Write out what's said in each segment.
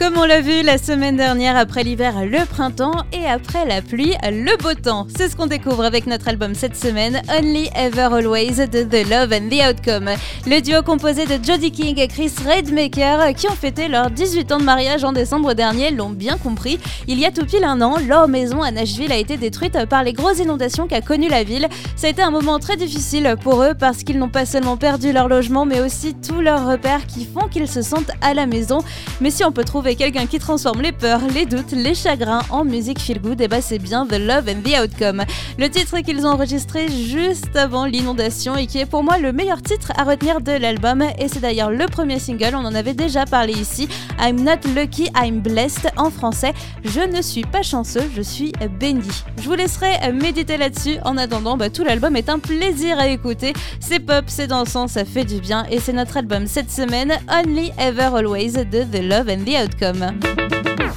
Comme on l'a vu la semaine dernière, après l'hiver, le printemps et après la pluie, le beau temps. C'est ce qu'on découvre avec notre album cette semaine, Only Ever Always de The Love and the Outcome. Le duo composé de Jodie King et Chris Redmaker, qui ont fêté leurs 18 ans de mariage en décembre dernier, l'ont bien compris. Il y a tout pile un an, leur maison à Nashville a été détruite par les grosses inondations qu'a connues la ville. Ça a été un moment très difficile pour eux parce qu'ils n'ont pas seulement perdu leur logement, mais aussi tous leurs repères qui font qu'ils se sentent à la maison. Mais si on peut trouver quelqu'un qui transforme les peurs, les doutes, les chagrins en musique feel good, et bah c'est bien The Love and the Outcome. Le titre qu'ils ont enregistré juste avant l'inondation et qui est pour moi le meilleur titre à retenir de l'album et c'est d'ailleurs le premier single, on en avait déjà parlé ici, I'm not lucky, I'm blessed en français, je ne suis pas chanceux, je suis béni. Je vous laisserai méditer là-dessus, en attendant bah, tout l'album est un plaisir à écouter, c'est pop, c'est dansant, ça fait du bien et c'est notre album cette semaine, Only Ever Always de The Love and the Outcome.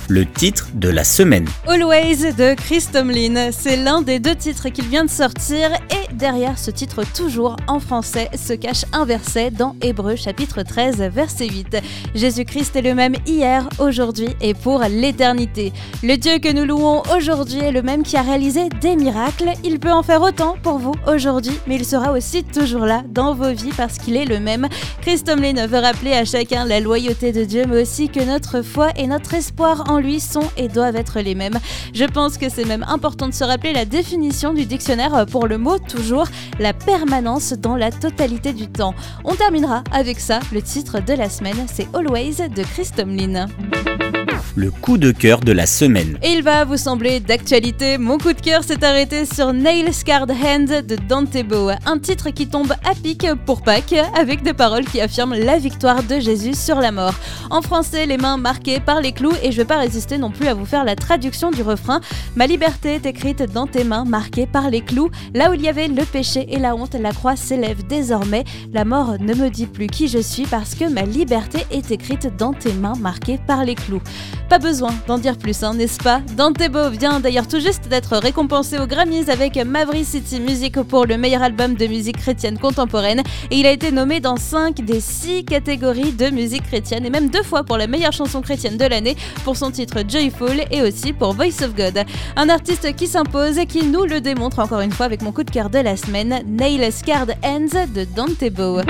Le titre de la semaine. Always de Chris Tomlin, c'est l'un des deux titres qu'il vient de sortir et derrière ce titre toujours en français se cache un verset dans Hébreu chapitre 13 verset 8. Jésus-Christ est le même hier, aujourd'hui et pour l'éternité. Le Dieu que nous louons aujourd'hui est le même qui a réalisé des miracles. Il peut en faire autant pour vous aujourd'hui, mais il sera aussi toujours là dans vos vies parce qu'il est le même. Chris Tomlin veut rappeler à chacun la loyauté de Dieu, mais aussi que notre foi et notre espoir en lui sont et doivent être les mêmes. Je pense que c'est même important de se rappeler la définition du dictionnaire pour le mot toujours, la permanence dans la totalité du temps. On terminera avec ça, le titre de la semaine, c'est Always de Chris Tomlin le coup de cœur de la semaine. Et il va vous sembler d'actualité, mon coup de cœur s'est arrêté sur Nail Scarred Hand de Dantebo, un titre qui tombe à pic pour Pâques, avec des paroles qui affirment la victoire de Jésus sur la mort. En français, les mains marquées par les clous, et je vais pas résister non plus à vous faire la traduction du refrain. Ma liberté est écrite dans tes mains marquées par les clous, là où il y avait le péché et la honte, la croix s'élève désormais. La mort ne me dit plus qui je suis parce que ma liberté est écrite dans tes mains marquées par les clous. Pas besoin d'en dire plus, hein, n'est-ce pas? Dantebo vient d'ailleurs tout juste d'être récompensé aux Grammys avec Maverick City Music pour le meilleur album de musique chrétienne contemporaine. Et il a été nommé dans 5 des 6 catégories de musique chrétienne et même deux fois pour la meilleure chanson chrétienne de l'année pour son titre Joyful et aussi pour Voice of God. Un artiste qui s'impose et qui nous le démontre encore une fois avec mon coup de cœur de la semaine, Nail Scarred Hands de Dantebo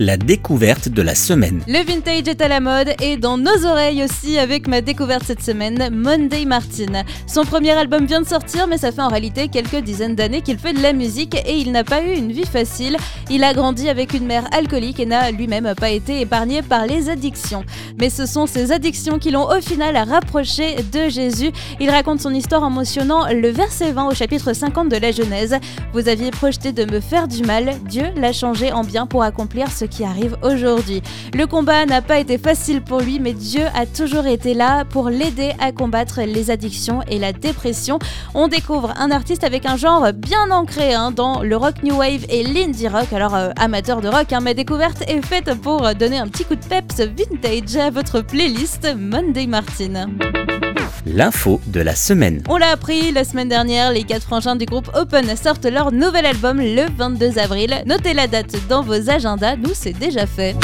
la découverte de la semaine. Le vintage est à la mode et dans nos oreilles aussi avec ma découverte cette semaine, Monday Martin. Son premier album vient de sortir mais ça fait en réalité quelques dizaines d'années qu'il fait de la musique et il n'a pas eu une vie facile. Il a grandi avec une mère alcoolique et n'a lui-même pas été épargné par les addictions. Mais ce sont ces addictions qui l'ont au final rapproché de Jésus. Il raconte son histoire en mentionnant le verset 20 au chapitre 50 de la Genèse. Vous aviez projeté de me faire du mal, Dieu l'a changé en bien pour accomplir ce qui arrive aujourd'hui. Le combat n'a pas été facile pour lui, mais Dieu a toujours été là pour l'aider à combattre les addictions et la dépression. On découvre un artiste avec un genre bien ancré hein, dans le rock new wave et l'indie rock. Alors, euh, amateur de rock, hein, ma découverte est faite pour donner un petit coup de peps vintage à votre playlist Monday Martin l'info de la semaine. On l'a appris la semaine dernière, les quatre frangins du groupe Open sortent leur nouvel album le 22 avril. Notez la date dans vos agendas, nous c'est déjà fait.